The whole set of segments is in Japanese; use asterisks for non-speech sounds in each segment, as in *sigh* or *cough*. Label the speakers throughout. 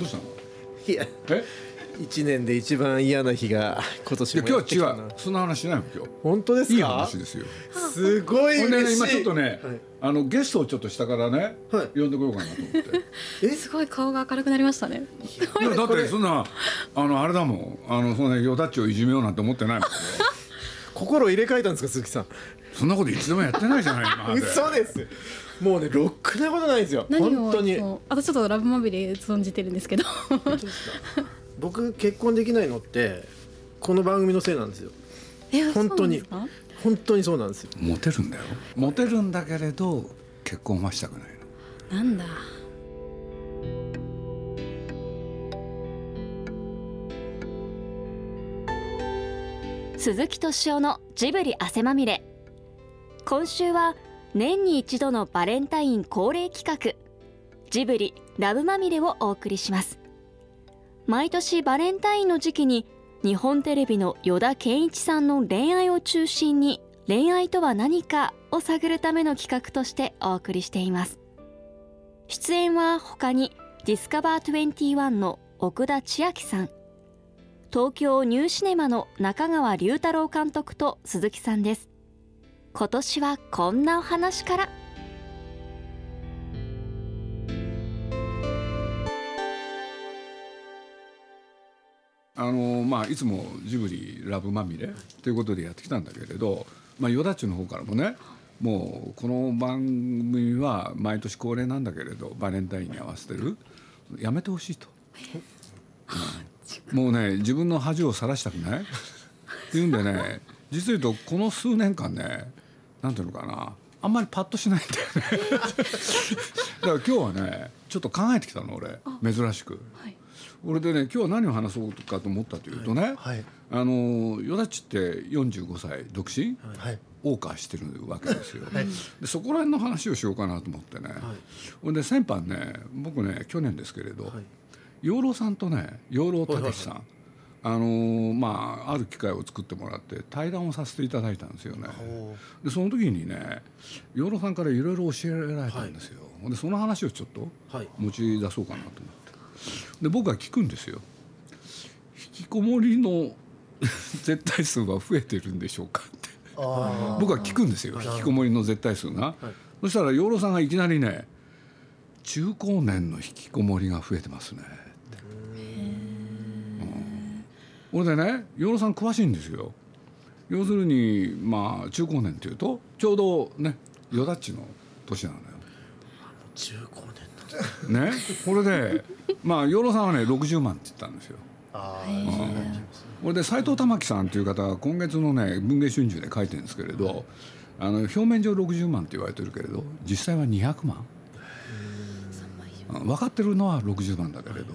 Speaker 1: どうしたの？
Speaker 2: いや
Speaker 1: え？
Speaker 2: 一年で一番嫌な日が今年も
Speaker 1: いや今日は
Speaker 2: やってきたな。
Speaker 1: 違う？そんな話しないの？今日。
Speaker 2: 本当ですか？
Speaker 1: いい話ですよ。
Speaker 2: すごい嬉しい。
Speaker 1: 今ちょっとね、
Speaker 2: はい。
Speaker 1: あのゲストをちょっと下からね、
Speaker 2: はい。
Speaker 1: 呼んでこようかなと思って。
Speaker 3: すごい顔が明るくなりましたね。
Speaker 1: いやだってそんなあのあれだもん。あのそんなヨダッチをいじめようなんて思ってないもん
Speaker 2: 心入れ替えたんですか鈴木さん。
Speaker 1: そんなこと一度もやってないじゃない今
Speaker 2: 嘘ですもうねろくなことないですよ。本当に。
Speaker 3: あとちょっとラブマビレ存じてるんですけど。*laughs*
Speaker 2: 僕結婚できないのってこの番組のせいなんですよ。
Speaker 3: え
Speaker 2: 本当に。本当にそうなんですよ。
Speaker 1: モテるんだよ。モテるんだけれど結婚はしたくないの。
Speaker 3: なんだ。
Speaker 4: 鈴木敏夫のジブリ汗まみれ。今週は年に一度のバレンタイン恒例企画ジブリラブまみれをお送りします。毎年バレンタインの時期に日本テレビの依田健一さんの恋愛を中心に恋愛とは何かを探るための企画としてお送りしています。出演は他にディスカバー21の奥田千秋さん。東京ニューシネマの中川龍太郎監督と鈴木さんです。今年はこんなお話から。
Speaker 1: あのまあいつもジブリラブまみれということでやってきたんだけれど、まあ、ヨダッチの方からもねもうこの番組は毎年恒例なんだけれどバレンタインに合わせてる。やめてほしいと、う *laughs* んもうね自分の恥をさらしたくない？っていうんでね。実を言うとこの数年間ねなんていうのかな。あんまりパッとしないんだよね。だから今日はねちょっと考えてきたの俺。珍しく。
Speaker 3: はい。
Speaker 1: 俺でね今日は何を話そうかと思ったというとね、
Speaker 2: はい。
Speaker 1: あのヨダッチって45歳独身、
Speaker 2: はい。
Speaker 1: 謳歌してるわけですよ、でそこら辺の話をしようかなと思ってね、ほんで先般ね僕ね去年ですけれど、
Speaker 2: はい
Speaker 1: 養老さんとね養老たけしさん、あのーまあある機会を作ってもらって対談をさせていただいたんですよね。
Speaker 2: お
Speaker 1: でその時にね養老さんからいろいろ教えられたんですよ、ほんでその話をちょっと
Speaker 2: はい。
Speaker 1: 持ち出そうかなと思って。で僕は聞くんですよ。引きこもりの *laughs* 絶対数は増えてるんでしょうかって。
Speaker 2: あ
Speaker 1: 僕は聞くんですよ。引きこもりの絶対数が、そしたら養老さんがいきなりね中高年の引きこもりが増えてますねってうん俺でね養老さん詳しいんですよ。要するにまあ中高年っていうとちょうどねよだっちの年なのよ。
Speaker 2: 中高年だ。
Speaker 1: ねこれでまあ養老さんはね60万って言ったんですよ。
Speaker 2: あ
Speaker 1: これで斎藤玉樹さんという方が今月のね文藝春秋で書いてるんですけれどあの表面上60万って言われてるけれど実際は200万。うん分かってるのは60万だけれど。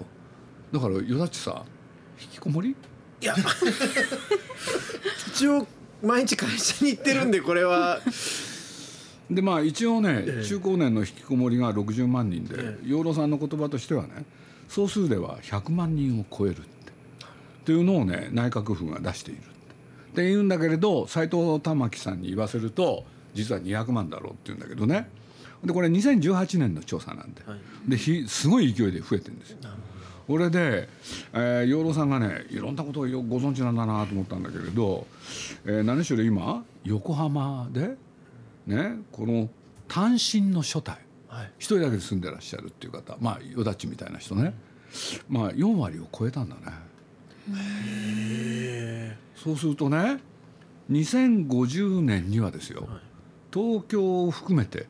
Speaker 1: だからよだっちさ引きこもり
Speaker 2: いや。*laughs* 一応毎日会社に行ってるんでこれは。
Speaker 1: でまあ一応ね、
Speaker 2: ええ。
Speaker 1: 中高年の引きこもりが60万人で、
Speaker 2: え
Speaker 1: 養老さんの言葉としてはね総数では100万人を超えるって。っていうのをね内閣府が出しているって。って言うんだけれど斎藤玉樹さんに言わせると実は200万だろうって言うんだけどね。でこれ2018年の調査なんで,、
Speaker 2: はい。
Speaker 1: でひすごい勢いで増えてるんですよ。これで、えー養老さんがねいろんなことをよご存知なんだなと思ったんだけれど、えー何しろ今横浜でねこの単身の所帯
Speaker 2: はい。
Speaker 1: 一人だけで住んでらっしゃるっていう方まあよだっちみたいな人ね。まあ4割を超えたんだね。そうするとね2050年にはですよ、東京を含めて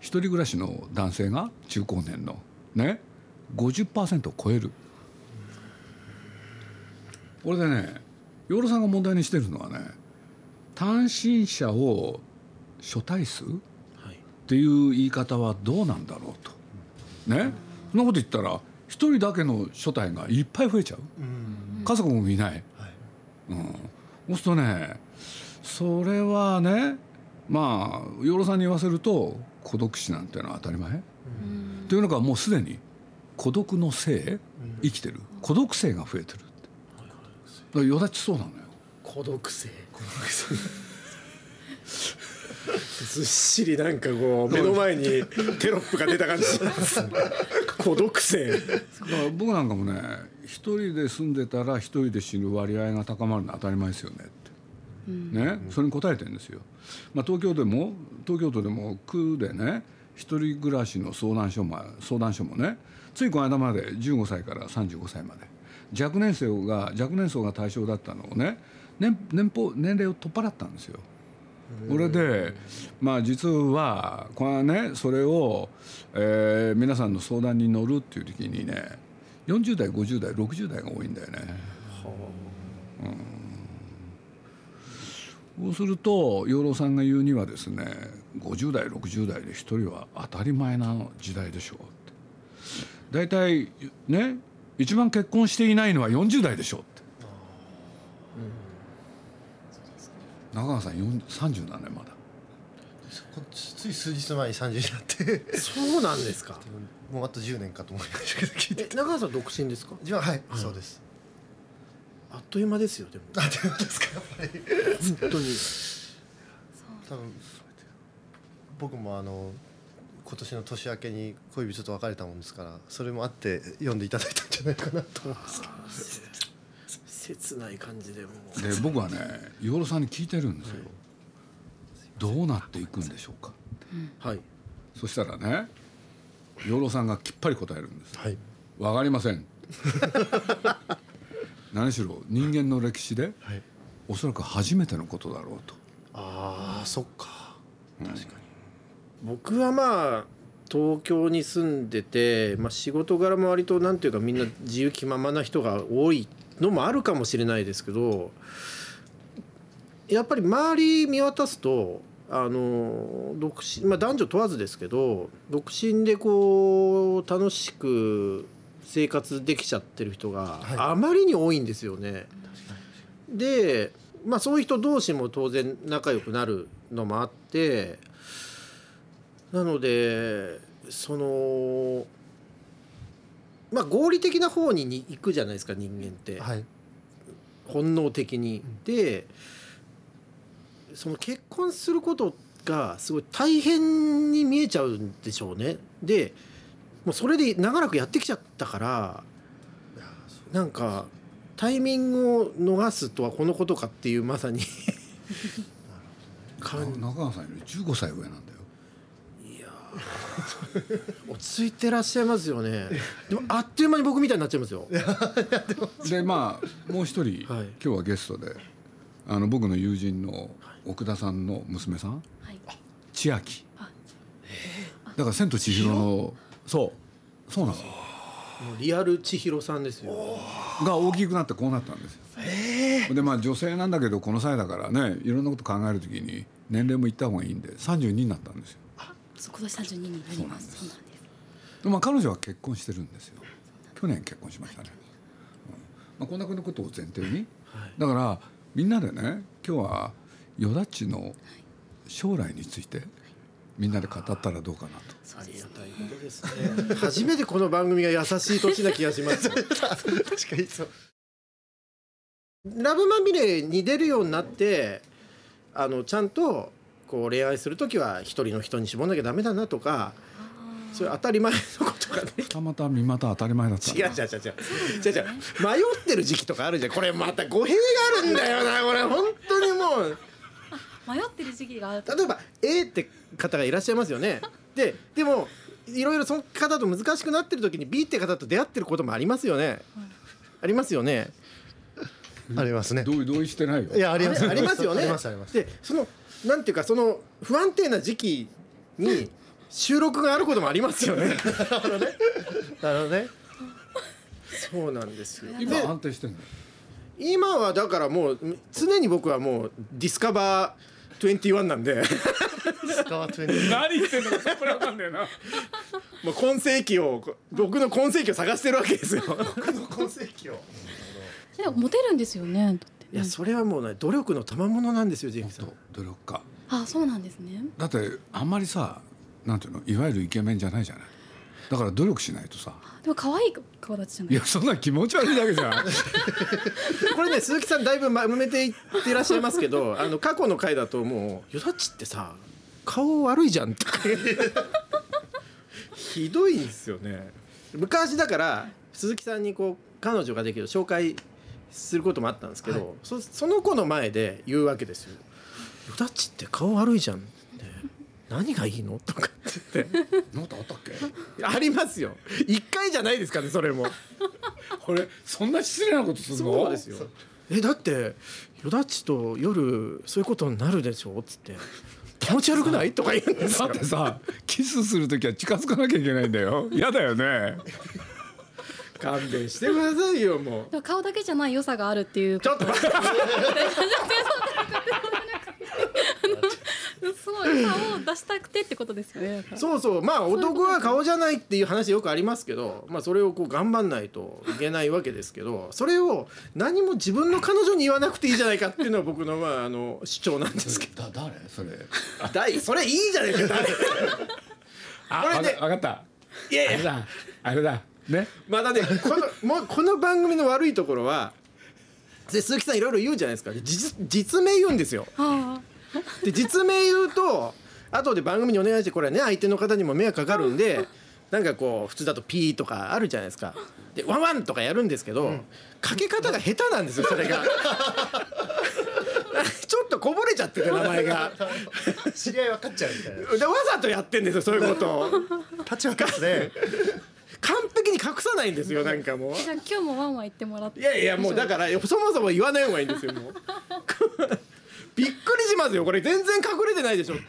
Speaker 1: 一人暮らしの男性が中高年のね50%を超える。これでね養老さんが問題にしてるのはね単身者を初対数っ
Speaker 2: はい。
Speaker 1: ていう言い方はどうなんだろうと。ね？そんなこと言ったら一人だけの初対がいっぱい増えちゃう。
Speaker 2: うん。
Speaker 1: 家族もいない。
Speaker 2: はい。
Speaker 1: そうするとねそれはねまあ養老さんに言わせると孤独死なんてのは当たり前。というのがもうすでに孤独の性生きてる。孤独性が増えてるって。だからよだちそうなのよ。
Speaker 2: 孤独性。孤独性。ずっしりなんかこう目の前にテロップが出た感じ。*laughs* 孤独性。
Speaker 1: だから僕なんかもね一人で住んでたら一人で死ぬ割合が高まるのは当たり前ですよねって、ね、それに答えてるんですよ。まあ、東京でも東京都でも区でね一人暮らしの相談所も相談所もねついこの間まで15歳から35歳まで若年層が若年層が対象だったのをね年年俸年齢を取っ払ったんですよ。これでまあ実はこれはねそれを、えー皆さんの相談に乗るっていう時にね40代50代60代が多いんだよね。そうすると養老さんが言うにはですね50代60代で一人は当たり前な時代でしょう大体ね一番結婚していないのは40代でしょうって。中川さん40 30なんねまだ。
Speaker 5: こつい数日前に30になって。
Speaker 2: そうなんですか。*laughs*
Speaker 5: もうあと10年かと思いましたけど聞いて
Speaker 2: え中川さん独身ですか？
Speaker 5: 自分ははい、そうです。
Speaker 2: あっという間ですよでも。
Speaker 5: あでもですかやっぱり。
Speaker 2: 本当に。
Speaker 5: 多分僕もあの今年の年明けに恋人と別れたもんですからそれもあって読んでいただいたんじゃないかなと思いますけど。
Speaker 2: 切ない感じでもう
Speaker 1: で僕はね養老さんに聞いてるんですよ、どうなっていくんでしょうか。
Speaker 2: はい。
Speaker 1: そしたらね養老さんがきっぱり答えるんです。
Speaker 5: はい。
Speaker 1: わかりません。*laughs* 何しろ人間の歴史で
Speaker 5: はい。
Speaker 1: おそらく初めてのことだろうと。
Speaker 5: ああそっか。確かに
Speaker 2: 僕はまあ東京に住んでて、まあ、仕事柄も割となんていうかみんな自由気ままな人が多いのもあるかもしれないですけどやっぱり周り見渡すとあの独身、まあ、男女問わずですけど独身でこう楽しく生活できちゃってる人が
Speaker 5: はい
Speaker 2: あまりに多いんですよね。で、まあ、そういう人同士も当然仲良くなるのもあってなのでそのまあ合理的な方にに行くじゃないですか人間って、
Speaker 5: はい。
Speaker 2: 本能的に。でその結婚することがすごい大変に見えちゃうんでしょうね。でもうそれで長らくやってきちゃったからなんかタイミングを逃すとはこのことかっていうまさに。*laughs* 感
Speaker 1: 中川さんより15歳上なんだ
Speaker 2: 落ち着いてらっしゃいますよね。でもあっという間に僕みたいになっちゃいますよ。
Speaker 1: でまあもう一人、
Speaker 2: はい。
Speaker 1: 今日はゲストであの僕の友人の奥田さんの娘さん
Speaker 3: はい。
Speaker 1: 千秋。だから「千と千尋の」そう。そうなの
Speaker 2: もうリアル千尋さんですよ。
Speaker 1: が大きくなってこうなったんですよ。でまあ女性なんだけどこの際だからねいろんなこと考えるときに年齢もいった方がいいんで32になったんですよ。
Speaker 3: そう今年32になります。そうなんです。
Speaker 1: でまあ彼女は結婚してるんですよ。去年結婚しましたね。うん。まあ、こんなことを前提に、だからみんなでね今日はよだっちの将来についてみんなで語ったらどうかなと。
Speaker 2: ありがたいことですね。初めてこの番組が優しい年な気がします。
Speaker 5: 確かにそう。
Speaker 2: ラブまみれに出るようになってあのちゃんとこう恋愛する時は一人の人に絞んなきゃダメだなとかそういう当たり前のことがね。
Speaker 1: 二股三股当たり前だった
Speaker 2: 違う違う違う違う。違う違う。迷ってる時期とかあるじゃん。これまた語弊があるんだよなこれ。本当にもう。
Speaker 3: 迷ってる時期がある
Speaker 2: 例えば A って方がいらっしゃいますよね。ででもいろいろその方と難しくなってる時に B って方と出会ってることもありますよね、ありますよね。
Speaker 5: ありますね。
Speaker 1: 同意同意してないよ。
Speaker 5: いやあります。
Speaker 2: ありますよね。
Speaker 5: ありますあります。
Speaker 2: でそのなんていうかその不安定な時期に収録があることもありますよね。*laughs*
Speaker 5: なるほどね。
Speaker 2: そうなんですよ。
Speaker 1: 今
Speaker 2: で
Speaker 1: 安定してんの？
Speaker 2: 今はだからもう常に僕はもうディスカバー21なんで。
Speaker 5: スカワ20
Speaker 1: 何言ってんのかさっぱりわかんねえな。
Speaker 2: もう今世紀を僕の今世紀を探してるわけですよ。
Speaker 5: 今世紀を。
Speaker 3: でもモテるんですよね
Speaker 2: いやそれはもうね努力の賜物なんですよジェイクさん。
Speaker 1: 努力家。
Speaker 3: あそうなんですね。
Speaker 1: だってあんまりさなんていうのいわゆるイケメンじゃないじゃない。だから努力しないとさ。
Speaker 3: でも可愛い顔立ちじゃない？
Speaker 1: いやそんな気持ち悪いだけじゃん。*laughs*
Speaker 2: これね鈴木さんだいぶ埋めていってらっしゃいますけど *laughs* あの過去の回だともう「よだちってさ顔悪いじゃん」と *laughs* かひどいんですよね。昔だから鈴木さんにこう彼女ができる紹介することもあったんですけど、そその子の前で言うわけですよ「よだちって顔悪いじゃん」って何がいいの？とかって。言って
Speaker 1: なんかあったっけ？
Speaker 2: ありますよ。一回じゃないですかねそれも。
Speaker 1: これそんな失礼なことするの？
Speaker 2: そうですよ。えだってよだちと夜そういうことになるでしょ？っつって。気持ち悪くない？とか言うんです
Speaker 1: だ
Speaker 2: よ
Speaker 1: ってさキスする時は近づかなきゃいけないんだよ。嫌だよね
Speaker 2: 勘弁してくださいよもう。
Speaker 3: 顔だけじゃない良さがあるっていう。
Speaker 2: ちょっと待って。
Speaker 3: すごい顔を出したくてってことですよね
Speaker 2: そうそうまあ男は顔じゃないっていう話よくありますけどまあそれをこう頑張んないといけないわけですけどそれを何も自分の彼女に言わなくていいじゃないかっていうのは僕のまああの主張なんですけど
Speaker 1: だ誰それ
Speaker 2: だいそれいいじゃないですか誰
Speaker 1: あ
Speaker 2: これね
Speaker 1: わかわかった
Speaker 2: いやいや
Speaker 1: あれだあれだね。
Speaker 2: まだねこの *laughs* もうこの番組の悪いところはで鈴木さんいろいろ言うじゃないですか。で実実名言うんですよ。
Speaker 3: あ
Speaker 2: で実名言うと後で番組にお願いしてこれね相手の方にも迷惑かかるんでなんかこう普通だとピーとかあるじゃないですか。でワンワンとかやるんですけど、かけ方が下手なんですよそれが。*laughs* ちょっとこぼれちゃってて名前が。*laughs*
Speaker 5: 知り合い分かっちゃうみたいな。
Speaker 2: でわざとやってんですよそういうこと。を
Speaker 5: パッチワークですね
Speaker 2: 完璧に隠さないんですよなんかもう。
Speaker 3: じゃあ今日もワンワン言ってもらって。
Speaker 2: いやいやもうだからそもそも言わない方がいいんですよもう。*laughs* びっくりしますよこれ。全然隠れてないでしょって。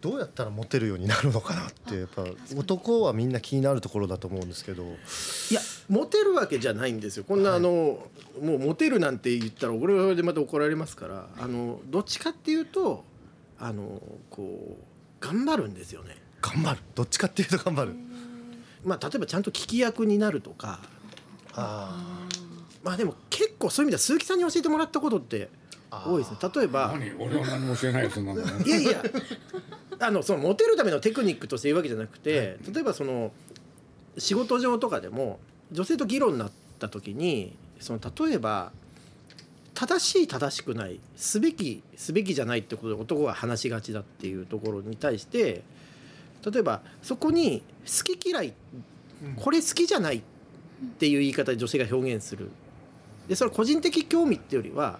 Speaker 5: どうやったらモテるようになるのかなってやっぱ男はみんな気になるところだと思うんですけど。
Speaker 2: いやモテるわけじゃないんですよ。こんなあの、もうモテるなんて言ったら俺はでまた怒られますから。あのどっちかっていうとあのこう頑張るんですよね。
Speaker 5: 頑張る。どっちかっていうと頑張る
Speaker 2: まあ例えばちゃんと聞き役になるとか。
Speaker 5: あ
Speaker 2: まあでも結構そういう意味では鈴木さんに教えてもらったことって多いですね。例えば。
Speaker 1: 何？俺は何も教えないよそんなの。*laughs*
Speaker 2: いやいや。あのそのモテるためのテクニックとして言うわけじゃなくて、例えばその仕事上とかでも女性と議論になった時にその例えば正しい正しくないすべきすべきじゃないってことで男が話しがちだっていうところに対して例えばそこに好き嫌いこれ好きじゃないっていう言い方で女性が表現する。でそれは個人的興味っていうよりは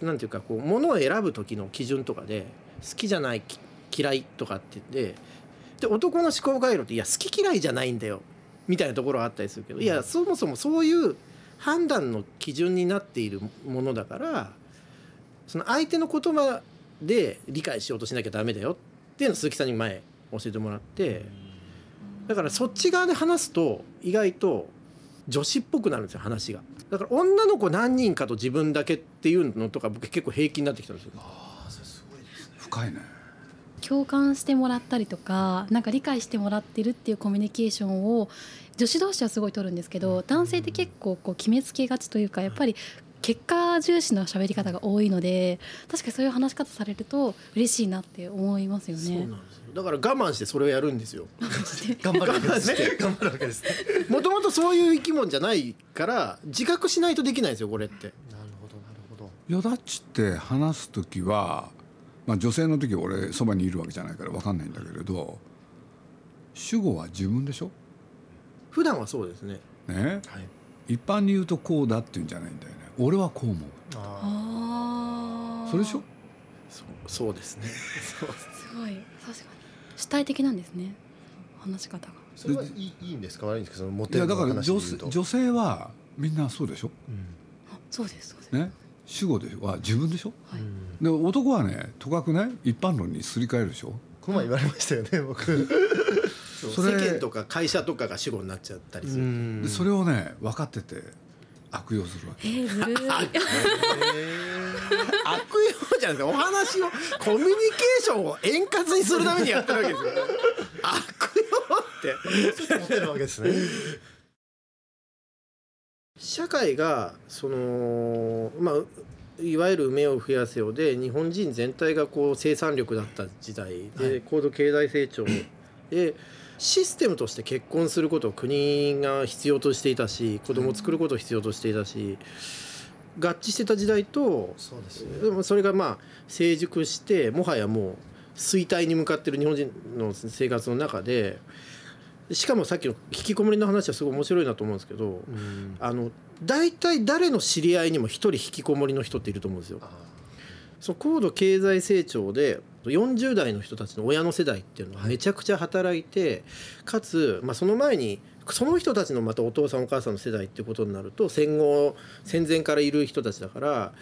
Speaker 2: なんていうかこう物を選ぶ時の基準とかで好きじゃないき嫌いとかって言ってで男の思考回路っていや好き嫌いじゃないんだよみたいなところはあったりするけどいやそもそもそういう判断の基準になっているものだからその相手の言葉で理解しようとしなきゃダメだよっていうのを鈴木さんに前教えてもらってだからそっち側で話すと意外と女子っぽくなるんですよ話が。だから女の子何人かと自分だけっていうのとか僕結構平気になってきたんですよ。
Speaker 1: 深いね。
Speaker 3: 共感してもらったりとかなんか理解してもらってるっていうコミュニケーションを女子同士はすごい取るんですけど男性って結構こう決めつけがちというかやっぱり結果重視の喋り方が多いので確かにそういう話し方されると嬉しいなって思いますよ
Speaker 2: そう
Speaker 3: ね。
Speaker 2: なんですよ。だから我慢してそれをやるんですよ。*laughs*
Speaker 5: 頑張るわけですね。*laughs* 頑張るわけですね。*laughs*
Speaker 2: もともとそういう生き物じゃないから自覚しないとできないんですよこれって。
Speaker 5: なるほどなるほど。
Speaker 1: よだちって話す時は、まあ、女性の時は俺そばにいるわけじゃないから分かんないんだけれど主語は自分でしょ？
Speaker 2: 普段はそうですね。
Speaker 1: ね？
Speaker 5: はい。
Speaker 1: 一般に言うとこうだっていうんじゃないんだよね俺はこう思う。
Speaker 5: あ
Speaker 1: それでしょ？
Speaker 2: そうそうですね。そ *laughs* う
Speaker 3: すごい。確かに。主体的なんですね。話し方が。
Speaker 5: ーそれはいいいいんですか？悪いんですか？そのモ
Speaker 1: いや
Speaker 5: テるの
Speaker 1: だから女
Speaker 5: 話で言うと
Speaker 1: 女性はみんなそうでしょ？
Speaker 3: あそうですそうです。
Speaker 1: ね？主語では自分でしょ？
Speaker 3: はい。
Speaker 1: で男はねとかくね一般論にすり替えるでしょ？
Speaker 5: この前言われましたよね *laughs* 僕。
Speaker 1: それ
Speaker 2: 世間とか会社とかが主語になっちゃったりする、
Speaker 1: でそれをね分かってて悪用するわけ。
Speaker 3: えー。*laughs*
Speaker 2: 悪用じゃないですかお話をコミュニケーションを円滑にするためにやってるわけですよ。悪用って。
Speaker 5: モテるわけですね
Speaker 2: 社会がそのまあいわゆる埋めを増やせよで日本人全体がこう生産力だった時代で高度経済成長でシステムとして結婚することを国が必要としていたし子供を作ることを必要としていたし合致してた時代と
Speaker 5: そうですね。
Speaker 2: でもそれがまあ成熟してもはやもう衰退に向かってる日本人の生活の中でしかもさっきの引きこもりの話はすごい面白いなと思うんですけど
Speaker 5: うん。
Speaker 2: あの大体誰の知り合いにも一人引きこもりの人っていると思うんですよ。
Speaker 5: あ
Speaker 2: その高度経済成長で40代の人たちの親の世代っていうのはめちゃくちゃ働いて、かつ、まあ、その前にその人たちのまたお父さんお母さんの世代ってことになると戦後戦前からいる人たちだから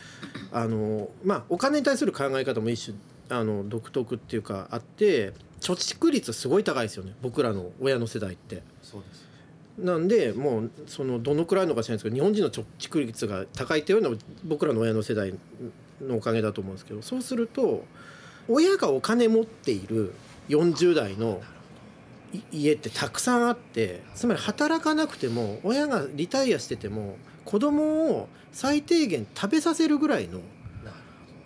Speaker 2: あの、まあ、お金に対する考え方も一種あの独特っていうかあって貯蓄率すごい高いですよね僕らの親の世代って。
Speaker 5: そうです
Speaker 2: なんでもうそのどのくらいのか知らないですけど日本人の貯蓄率が高いっていうのは僕らの親の世代のおかげだと思うんですけどそうすると親がお金持っている40代の家ってたくさんあってつまり働かなくても親がリタイアしてても子供を最低限食べさせるぐらいの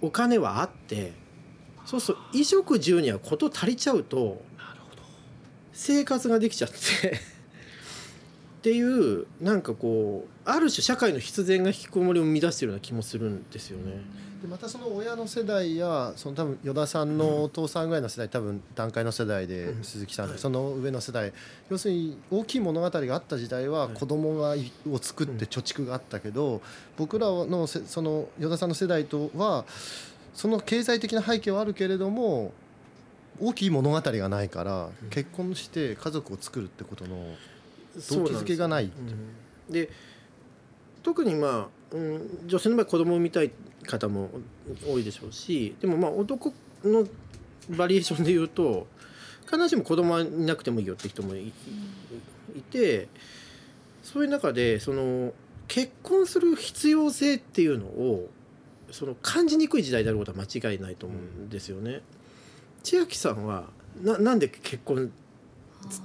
Speaker 2: お金はあってそうすると衣食住には事足りちゃうと生活ができちゃってっていうなんかこうある種社会の必然が引きこもりを生み出してるような気もするんですよね。
Speaker 5: でまたその親の世代やその多分依田さんのお父さんぐらいの世代多分段階の世代で
Speaker 2: うん。
Speaker 5: 鈴木さん
Speaker 2: はい。
Speaker 5: その上の世代。要するに大きい物語があった時代は
Speaker 2: はい。
Speaker 5: 子供がいを作って貯蓄があったけど僕らのせその依田さんの世代とはその経済的な背景はあるけれども大きい物語がないから
Speaker 2: うん。
Speaker 5: 結婚して家族を作るってことの動機づけがないって。
Speaker 2: うん。で特にまあ、うん、女性の場合子供を産みたい方も多いでしょうしでもまあ男のバリエーションで言うと必ずしも子供はいなくてもいいよって人もいいてそういう中でその結婚する必要性っていうのをその感じにくい時代であることは間違いないと思うんですよね。千秋さんはななんで結婚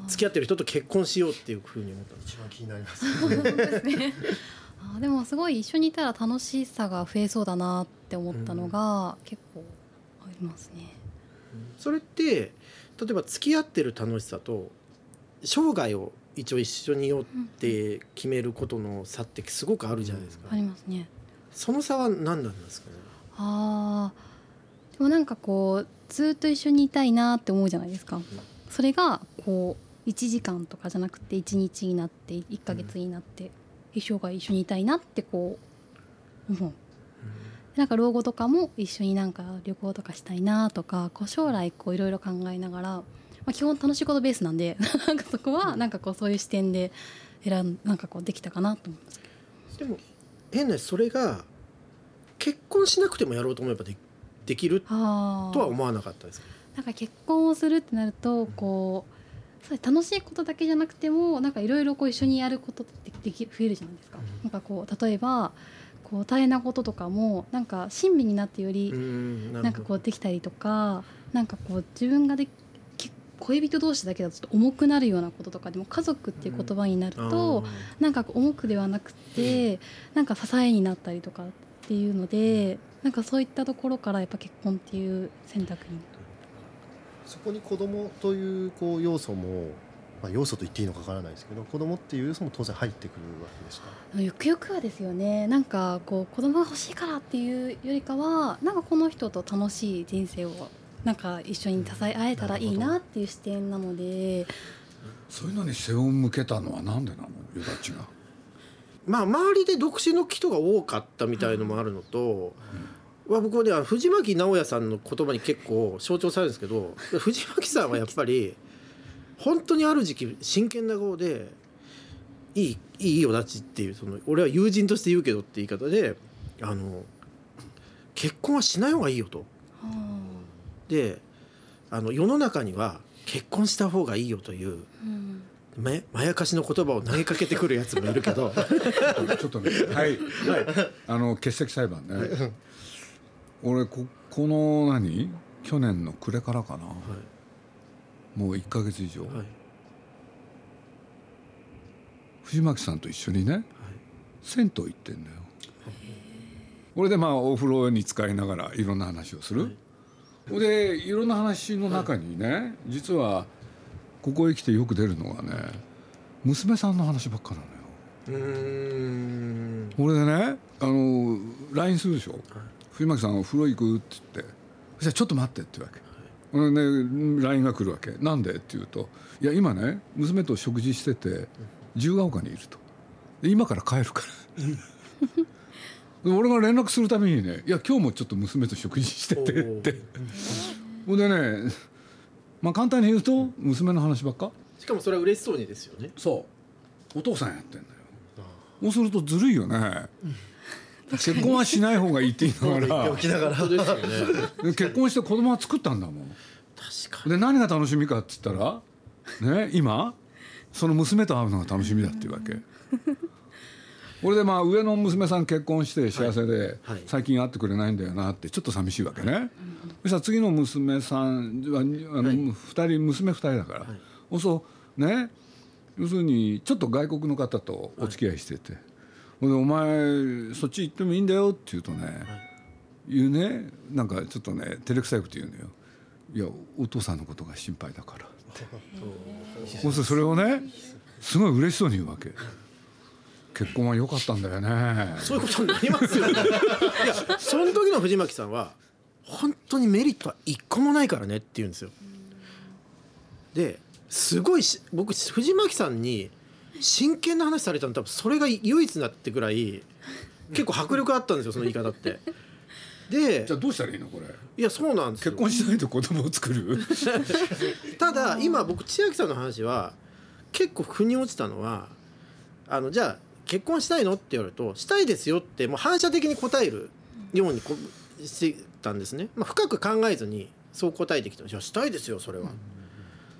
Speaker 2: 付き合ってる人と結婚しようっていうふうに思ったんですか
Speaker 5: 一番気になります。*laughs*
Speaker 3: あーでもすごい一緒にいたら楽しさが増えそうだなって思ったのが結構ありますね。
Speaker 2: それって例えば付き合ってる楽しさと生涯を一応一緒にいようって決めることの差ってすごくあるじゃないですか、
Speaker 3: ありますね。
Speaker 2: その差は何なんですかね？
Speaker 3: あー。でもなんかこうずっと一緒にいたいなって思うじゃないですか。それがこう1時間とかじゃなくて1日になって1ヶ月になって一生涯一緒にいたいなってこう思う。なんか老後とかも一緒になんか旅行とかしたいなとかこう将来こういろいろ考えながら、まあ、基本楽しいことベースなんで *laughs* なんかそこはなんかこうそういう視点で選んなんかこうできたかなと思います
Speaker 2: でも変な話それが結婚しなくてもやろうと思えばでできるとは思わなかったですか？
Speaker 3: なんか結婚をするってなるとこうそう楽しいことだけじゃなくてもなんかいろいろこう一緒にやることってでき増えるじゃないですか。
Speaker 2: うん。
Speaker 3: なんかこう例えばこう大変なこととかもなんか親身になってより
Speaker 2: ん
Speaker 3: なんかこうできたりとかなんかこう自分ができ恋人同士だけだとちょっと重くなるようなこととかでも家族っていう言葉になると、なんか重くではなくて、なんか支えになったりとかっていうので、なんかそういったところからやっぱ結婚っていう選択に
Speaker 5: そこに子供というこう要素も、まあ、要素と言っていいのかわからないですけど子供っていう要素も当然入ってくるわけですか？
Speaker 3: ゆくゆくはですよね。なんかこう子供が欲しいからっていうよりかはなんかこの人と楽しい人生をなんか一緒に支え合えたらいいなっていう視点なので。
Speaker 1: そういうのに背を向けたのはなんでなの？よだちが。
Speaker 2: まあ周りで独身の人が多かったみたいのもあるのと、は僕はね藤巻直哉さんの言葉に結構象徴されるんですけど *laughs* 藤巻さんはやっぱり本当にある時期真剣な顔で「いいいいよだち」っていうその俺は友人として言うけどって言い方であの結婚はしない方がいいよと。であの世の中には結婚した方がいいよという
Speaker 3: うん。
Speaker 2: ままやかしの言葉を投げかけてくるやつもいるけど。*laughs*
Speaker 1: ちょっとね、はい、あの欠席裁判ね。*laughs* 俺ここの何？去年の暮れからかな。もう1ヶ月以上、
Speaker 2: はい。はい
Speaker 1: 藤巻さんと一緒にね銭湯行ってんだよ。俺でまあお風呂に使いながらいろんな話をする。でいろんな話の中にね実はこここへ来てよく出るのがね娘さんの話ばっかなのよ。俺でねあの LINE するでしょ、藤巻さんお風呂行く？って言って。そしたらちょっと待ってって言うわけ、俺ね LINE が来るわけなんで？って言うといや今ね娘と食事してて自由が丘にいると。で今から帰るから。で俺が連絡するためにね「いや今日もちょっと娘と食事してて」って。ほんでねまあ簡単に言うと娘の話ばっか？
Speaker 2: しかもそれは嬉しそうにですよね。
Speaker 1: そうお父さんやってんだよそうするとずるいよね結婚はしない方がいいって言いながら。
Speaker 5: 起きながら
Speaker 2: 本当ですよね。
Speaker 1: 結婚して子供は作ったんだもん。
Speaker 2: 確か
Speaker 1: で何が楽しみかっつったらね今その娘と会うのが楽しみだっていうわけ。俺でまあ上の娘さん結婚して幸せで
Speaker 2: はいはい。
Speaker 1: 最近会ってくれないんだよなってちょっと寂しいわけね。そしたら次の娘さんはあの二人娘二人だから。そうそうね。要するにちょっと外国の方とお付き合いしててお前そっち行ってもいいんだよって言うとね言うね。なんかちょっとね照れくさいこと言うのよ。いやお父さんのことが心配だから。っ *laughs* てそそれをねすごい嬉しそうに言うわけ。結婚は良かったんだよね。
Speaker 2: そういうことになりますよね。*laughs* いやその時の藤巻さんは本当にメリットは一個もないからねって言うんですよ。ですごいし僕藤巻さんに真剣な話されたの多分それが唯一なってぐらい結構迫力あったんですよその言い方って。で
Speaker 1: じゃあどうしたらいいのこれ？
Speaker 2: いやそうなんですよ。
Speaker 1: 結婚しないと子供を作る？*laughs*
Speaker 2: ただ今僕千秋さんの話は結構腑に落ちたのはあのじゃあ結婚したいのって言われるとしたいですよってもう反射的に答えるようにこしてたんですね、まあ、深く考えずにそう答えてきたじゃあしたいですよそれは、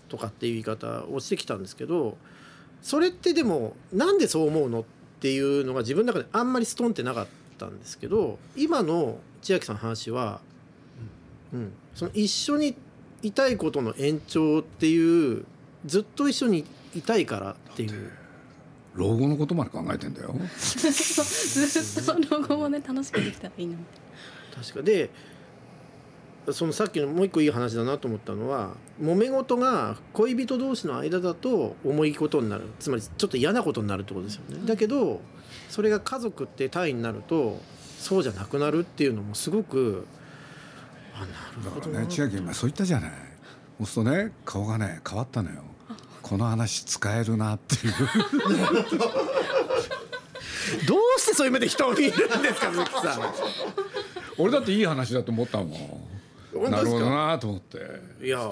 Speaker 2: とかっていう言い方をしてきたんですけどそれってでもなんでそう思うのっていうのが自分の中であんまりストンってなかったんですけど今の千秋さんの話は、うん、その一緒にいたいことの延長っていうずっと一緒にいたいからっていう。
Speaker 1: 老後のことまで考えてんだよ。*laughs*
Speaker 3: ずっと老後もね楽しくできたらいいな
Speaker 2: 確かでそのさっきのもう一個いい話だなと思ったのは揉め事が恋人同士の間だと重いことになる。つまりちょっと嫌なことになるってことですよね。だけどそれが家族って単位になるとそうじゃなくなるっていうのもすごくあなる
Speaker 1: だ
Speaker 2: ほど
Speaker 1: ね。千秋今そう言ったじゃない。そうするとね顔がね変わったのよ。この話使えるなっていう。*laughs*
Speaker 2: どうしてそういう目で人を見るんですか鈴木さん。
Speaker 1: 俺だっていい話だと思ったもんなるほどなと思って。
Speaker 2: いや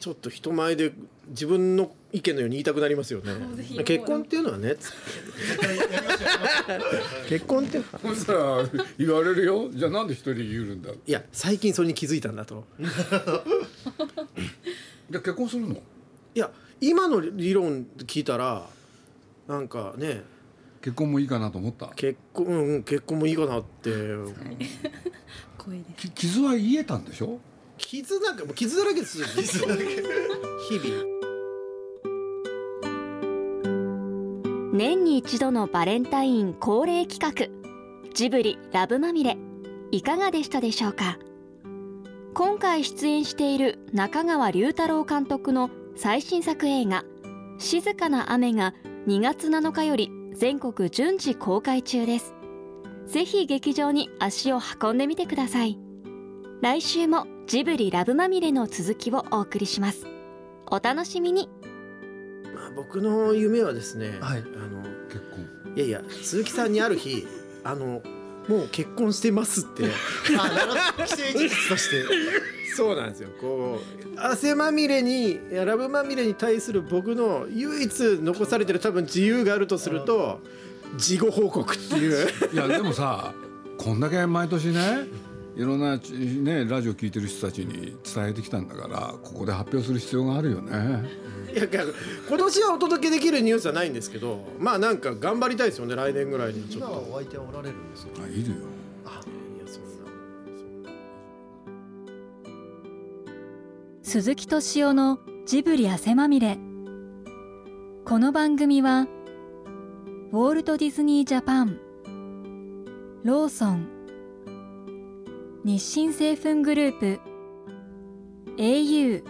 Speaker 2: ちょっと人前で自分の意見のように言いたくなりますよね。結婚っていうのはね *laughs* 結婚って
Speaker 1: そしたら言われるよ？じゃあなんで一人で言うんだ？
Speaker 2: いや最近それに気づいたんだと。*laughs*
Speaker 1: じゃあ結婚するの？
Speaker 2: いや今の理論聞いたらなんかね。
Speaker 1: 結婚もいいかなと思った？
Speaker 2: 結婚、うんうん、結婚もいいかなって
Speaker 3: 光栄です。
Speaker 1: き傷は癒えたんでしょ？
Speaker 2: 傷なんかもう傷だらけですよ。傷だらけ。日々。
Speaker 4: 年に一度のバレンタイン恒例企画。ジブリラブまみれ。いかがでしたでしょうか？今回出演している中川龍太郎監督の最新作映画「静かな雨」が2月7日より全国順次公開中ですぜひ劇場に足を運んでみてください。来週もジブリラブまみれの続きをお送りします。お楽しみに。
Speaker 2: まあ僕の夢はですね、
Speaker 5: はい。
Speaker 2: あの
Speaker 1: 結婚。
Speaker 2: いやいや鈴木さんにある日 *laughs* あのもう結婚してますって。*laughs*
Speaker 5: あなるほど。既成事実として。*laughs*
Speaker 2: そうなんですよ。こう汗まみれにラブまみれに対する僕の唯一残されてる多分自由があるとすると事後報告っていう。*laughs*
Speaker 1: いやでもさこんだけ毎年ねいろんな、ね、ラジオ聞いてる人たちに伝えてきたんだからここで発表する必要があるよね。
Speaker 2: いや今年はお届けできるニュースはないんですけどまあなんか頑張りたいですよね来年ぐらいにちょっ
Speaker 5: 今は
Speaker 2: と
Speaker 5: お相手はおられるんですか？
Speaker 1: あいるよ
Speaker 2: いやそんな。そんな
Speaker 6: 鈴木敏夫のジブリ汗まみれ。この番組はウォールト・ディズニー・ジャパン。ローソン。日清製粉グループ。au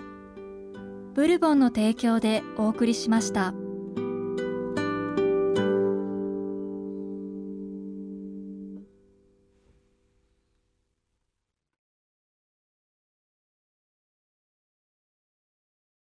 Speaker 4: ブルボンの提供でお送りしました。